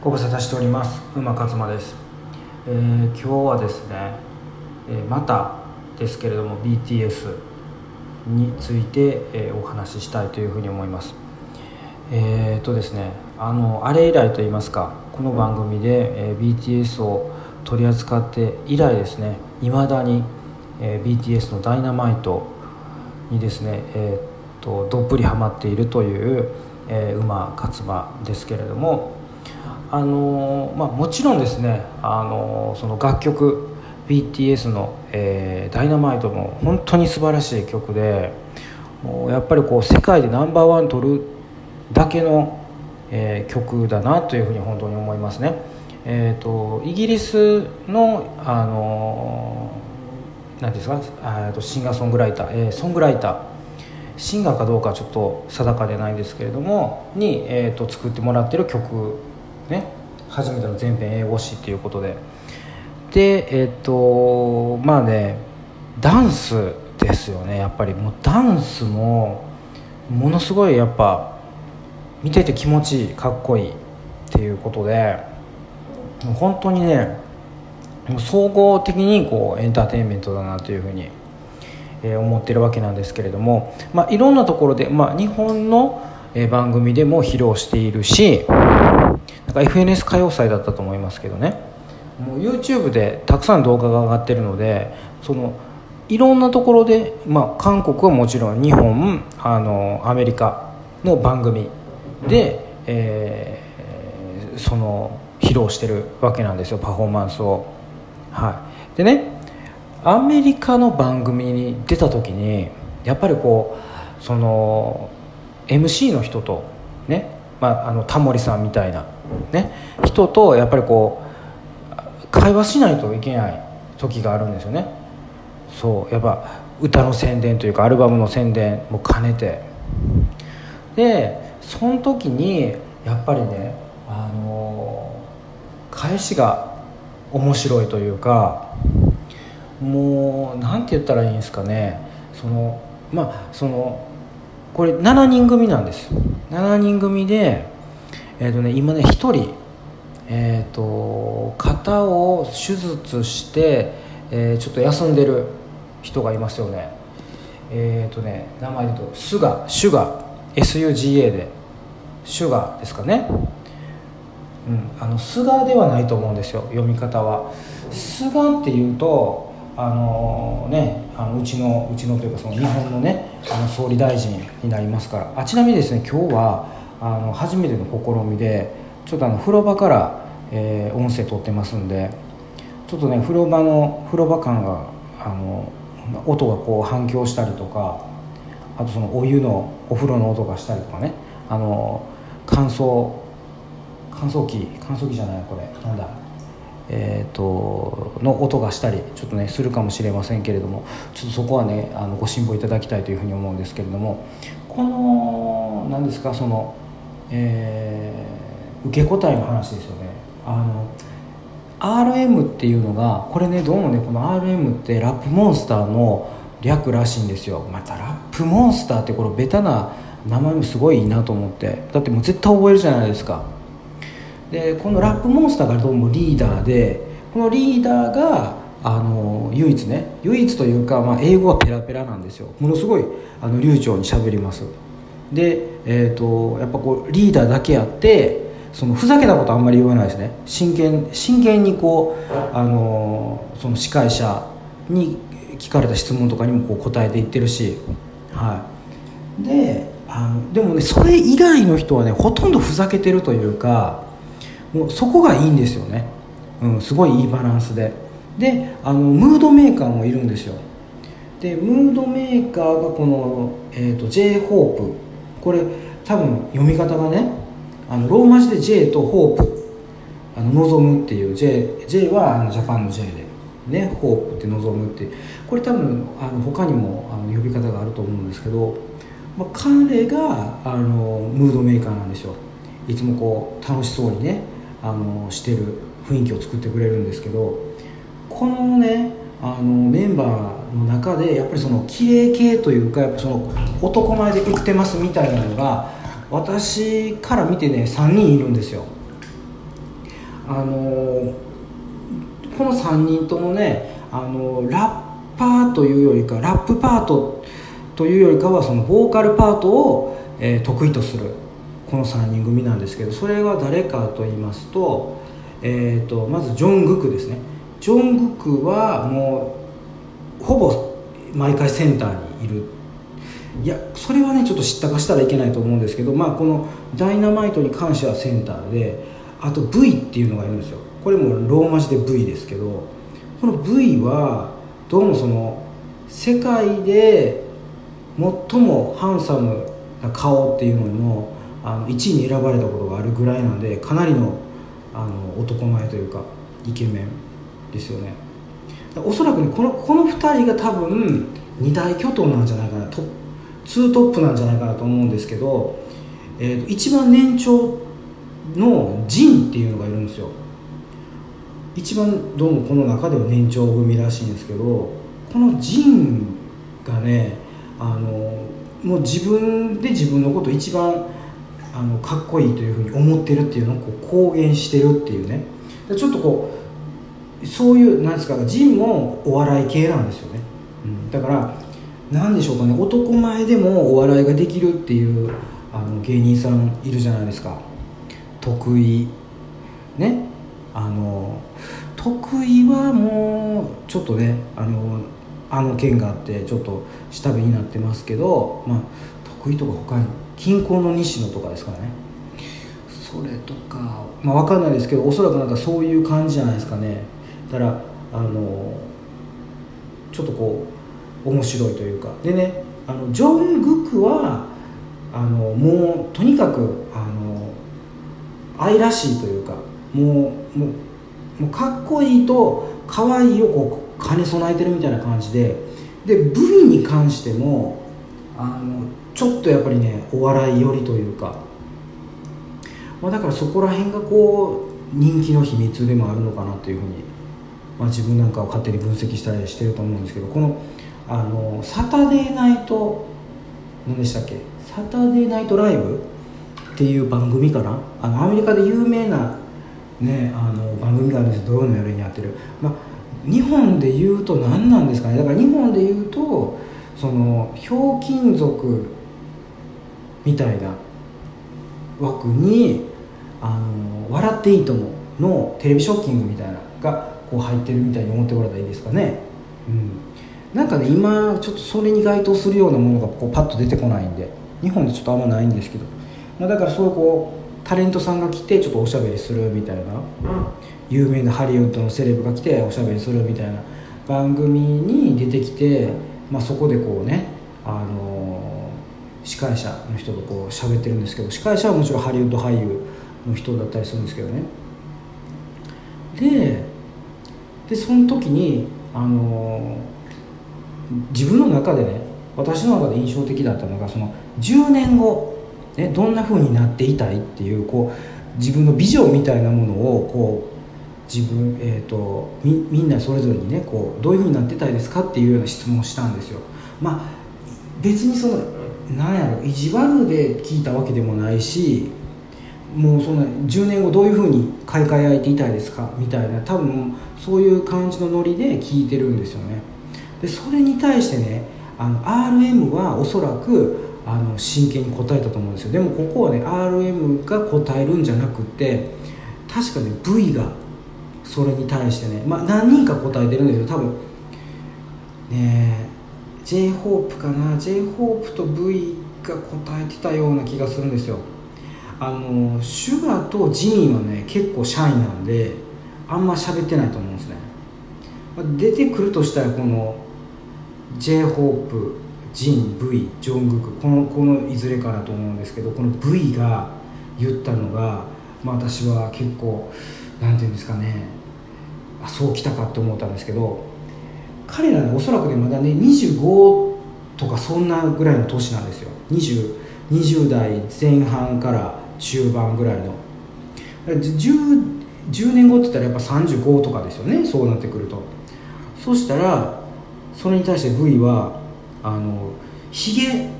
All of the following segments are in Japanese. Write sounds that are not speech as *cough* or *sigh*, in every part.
ご無沙汰しております。馬勝馬です、えー、今日はですね、えー、またですけれども BTS について、えー、お話ししたいというふうに思います。えー、とですねあのあれ以来と言いますかこの番組で、えー、BTS を取り扱って以来ですねいまだに、えー、BTS の「ダイナマイト」にですね、えーと、どっぷりハマっているという、えー、馬勝馬ですけれどもあのまあ、もちろんですねあのその楽曲 BTS の、えー「ダイナマイトも本当に素晴らしい曲でもうやっぱりこう世界でナンバーワン取るだけの、えー、曲だなというふうに本当に思いますね。えーと、イギリスのあの何ですかとシンガーソングライター、えー、ソングライターシンガーかどうかちょっと定かでないんですけれどもに、えーと作ってもらってる曲ね初めての全編英語詞っていうことで。でえっ、とまあねダンスですよねやっぱり。もうダンスもものすごいやっぱ見てて気持ちいいかっこいいっていうことで。もう本当にねもう総合的にこうエンターテインメントだなというふうに、えー、思ってるわけなんですけれども、まあ、いろんなところで、まあ、日本の番組でも披露しているしか FNS 歌謡祭だったと思いますけどね。もう YouTube でたくさん動画が上がってるのでそのいろんなところで、まあ、韓国はもちろん日本あのアメリカの番組で、えー、その披露してるわけなんですよ。パフォーマンスを。はい、でねアメリカの番組に出た時にやっぱりこうその MC の人とねまあ、あのタモリさんみたいな、ね、人とやっぱりこう会話しないといけない時があるんですよね。そうやっぱ歌の宣伝というかアルバムの宣伝も兼ねて。でその時にやっぱりねあの返しが面白いというかもう何て言ったらいいんですかね。そのまあそのこれ7人組なんです。7人組で、えーとね、今ね1人、えーと、肩を手術して、えー、ちょっと休んでる人がいますよね。えっ、ー、とね名前で言うとスガシュガ SUGA で。シュガですかね。うん、あのスガではないと思うんですよ読み方は。スガっていうとあのねあのうちのうちのというかその日本のねあの総理大臣になりますから。あちなみにですね今日はあの初めての試みでちょっとあの風呂場から、えー、音声取ってますんでちょっとね風呂場の風呂場感があの音がこう反響したりとかあとそのお湯のお風呂の音がしたりとかねあの乾燥乾燥機乾燥機じゃないこれなんだえーと、の音がしたりちょっとねするかもしれませんけれどもちょっとそこはねあのご辛抱いただきたいというふうに思うんですけれどもこの何ですかその、えー、受け答えの話ですよね。あの RM っていうのがこれねどうもねこの RM ってラップモンスターの略らしいんですよ。またラップモンスターってこれベタな名前もすごいいいなと思って。だってもう絶対覚えるじゃないですか。でこのラップモンスターがどうもリーダーでこのリーダーがあの唯一ね唯一というか、まあ、英語はペラペラなんですよ。ものすごいあの流暢にしゃべります。で、えーと、やっぱこうリーダーだけあってそのふざけたことあんまり言わないですね。真剣真剣にこうあのその司会者に聞かれた質問とかにもこう答えていってるしはい。であのでもねそれ以外の人はねほとんどふざけてるというかもうそこがいいんですよね、うん、すごいいいバランスで。であのムードメーカーもいるんですよ。でムードメーカーがこの、えーと、J ホープこれ多分読み方がねあのローマ字で J とホープあの望むっていう J, J はあのジャパンの J でねホープって望むってこれ多分あの他にもあの呼び方があると思うんですけど、まあ、彼があのムードメーカーなんですよ。いつもこう楽しそうにねあのしてる雰囲気を作ってくれるんですけどこのねあのメンバーの中でやっぱりその綺麗系というかやっぱその男前で売ってますみたいなのが私から見てね3人いるんですよ。あのこの3人ともねあのラッパーというよりかラップパートというよりかはそのボーカルパートを、えー、得意とするこの3人組なんですけどそれは誰かと言いますと,、えーと、まずジョン・グクですね。ジョン・グクはもうほぼ毎回センターにいる。いやそれはねちょっと知ったかしたらいけないと思うんですけどまあこのダイナマイトに関してはセンターであと V っていうのがいるんですよ。これもローマ字で V ですけどこの V はどうもその世界で最もハンサムな顔っていうののあの1位に選ばれたことがあるぐらいなんでかなりのあの男前というかイケメン。ですよね。おそらくねこのこの2人が多分二大巨頭なんじゃないかなト2トップなんじゃないかなと思うんですけど、えーと、一番年長のジンっていうのがいるんですよ。一番どうもこの中では年長組らしいんですけどこのジンがねあのもう自分で自分のこと一番あのかっこいいというふうに思ってるっていうのをこう公言してるっていうね。ちょっとこうそういうなんですかジンもお笑い系なんですよね、うん、だから何でしょうかね男前でもお笑いができるっていうあの芸人さんいるじゃないですか。得意。ね。あの得意はもうちょっとねあのあの件があってちょっと下火になってますけど、まあ、得意とか他に近郊の西野とかですからね。それとかまあ分かんないですけどおそらくなんかそういう感じじゃないですかねだからあのちょっとこう面白いというか。でねあのジョン・グクはあのもうとにかくあの愛らしいというかもうもうもうかっこいいと可愛いをこう兼ね備えてるみたいな感じでで V に関してもあのちょっとやっぱりねお笑い寄りというか、まあ、だからそこら辺がこう人気の秘密でもあるのかなというふうに、まあ、自分なんかを勝手に分析したりしてると思うんですけどこのあのサタデーナイト何でしたっけ？サタデーナイトライブっていう番組かな？あのアメリカで有名な、ね、あの番組があるんです土曜の夜にやってる、まあ、日本で言うと何なんですかね？だから日本で言うとそのひょうきん族みたいな枠に「あの笑っていいとも」のテレビショッキングみたいながこう入ってるみたいに思ってもらったらいいですかね、うん、なんかね今ちょっとそれに該当するようなものがこうパッと出てこないんで日本でちょっとあんまないんですけど、まあ、だからそうこうタレントさんが来てちょっとおしゃべりするみたいな、有名なハリウッドのセレブが来ておしゃべりするみたいな。番組に出てきて、まあ、そこでこうねあの司会者の人とこう喋ってるんですけど司会者はもちろんハリウッド俳優の人だったりするんですけどね。ででその時にあの自分の中でね私の中で印象的だったのがその10年後、ね、どんな風になっていたいっていうこう自分のビジョンみたいなものをこう自分、えーと、みみんなそれぞれにねこうどういう風になってたいですかっていうような質問をしたんですよ。まあ別にそのなんやろ意地悪で聞いたわけでもないしもうそんな10年後どういうふうに買い替えいていたいですか？みたいな多分そういう感じのノリで聞いてるんですよね。でそれに対してねあの RM はおそらくあの真剣に答えたと思うんですよ。でもここはね RM が答えるんじゃなくて確かね V がそれに対してね、まあ、何人か答えてるんだけど多分ね j ホープかな？J ホープと V が答えてたような気がするんですよ。あのシュガーとジミーはね結構シャイなんであんま喋ってないと思うんですね。出てくるとしたらこの j ホープジン V ジョングクこのこのいずれかなと思うんですけどこの V が言ったのが、まあ、私は結構なんていうんですかねあそうきたかって思ったんですけど彼らねおそらくねまだね25とかそんなぐらいの年なんですよ。20, 20代前半から中盤ぐらいの。10, 10年後って言ったらやっぱ35とかですよねそうなってくると。そしたらそれに対して V はあのヒゲ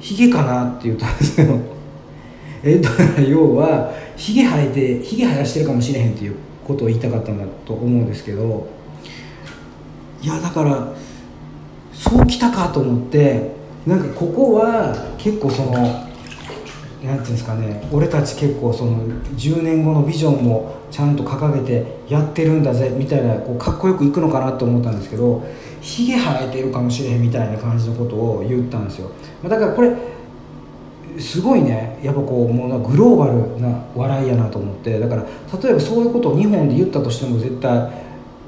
ヒゲかなって言ったんですけど *laughs* えっと要はひげ生えてひげ生やしてるかもしれへんっていうことを言いたかったんだと思うんですけど。いやだからそうきたかと思ってなんかここは結構そのなんていうんですかね俺たち結構その10年後のビジョンもちゃんと掲げてやってるんだぜみたいなこうかっこよくいくのかなと思ったんですけどひげ生えてるかもしれへんみたいな感じのことを言ったんですよ。だからこれすごいねやっぱこうもうグローバルな笑いやなと思ってだから例えばそういうことを日本で言ったとしても絶対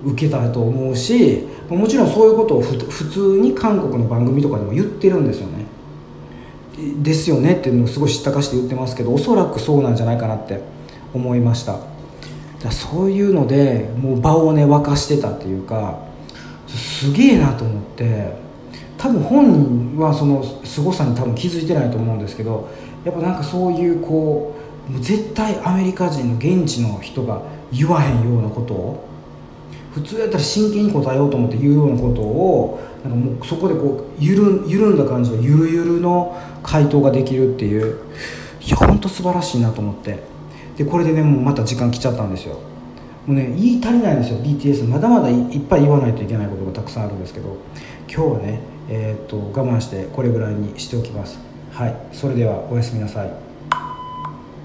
受けたと思うしもちろんそういうことを普通に韓国の番組とかでも言ってるんですよね。ですよねっていうのをすごい知ったかして言ってますけどおそらくそうなんじゃないかなって思いました。だそういうのでもう場をね沸かしてたっていうかすげえなと思って多分本人はその凄さに多分気づいてないと思うんですけどやっぱなんかそういうこうもう絶対アメリカ人の現地の人が言わへんようなことを普通やったら真剣に答えようと思って言うようなことをなんかもうそこでこう緩んだ感じのゆるゆるの回答ができるっていう。いや本当素晴らしいなと思って。でこれでねもうまた時間来ちゃったんですよ。もうね言い足りないんですよ BTS まだまだいっぱい言わないといけないことがたくさんあるんですけど。今日はねえー、っと我慢してこれぐらいにしておきます。はいそれではおやすみなさい。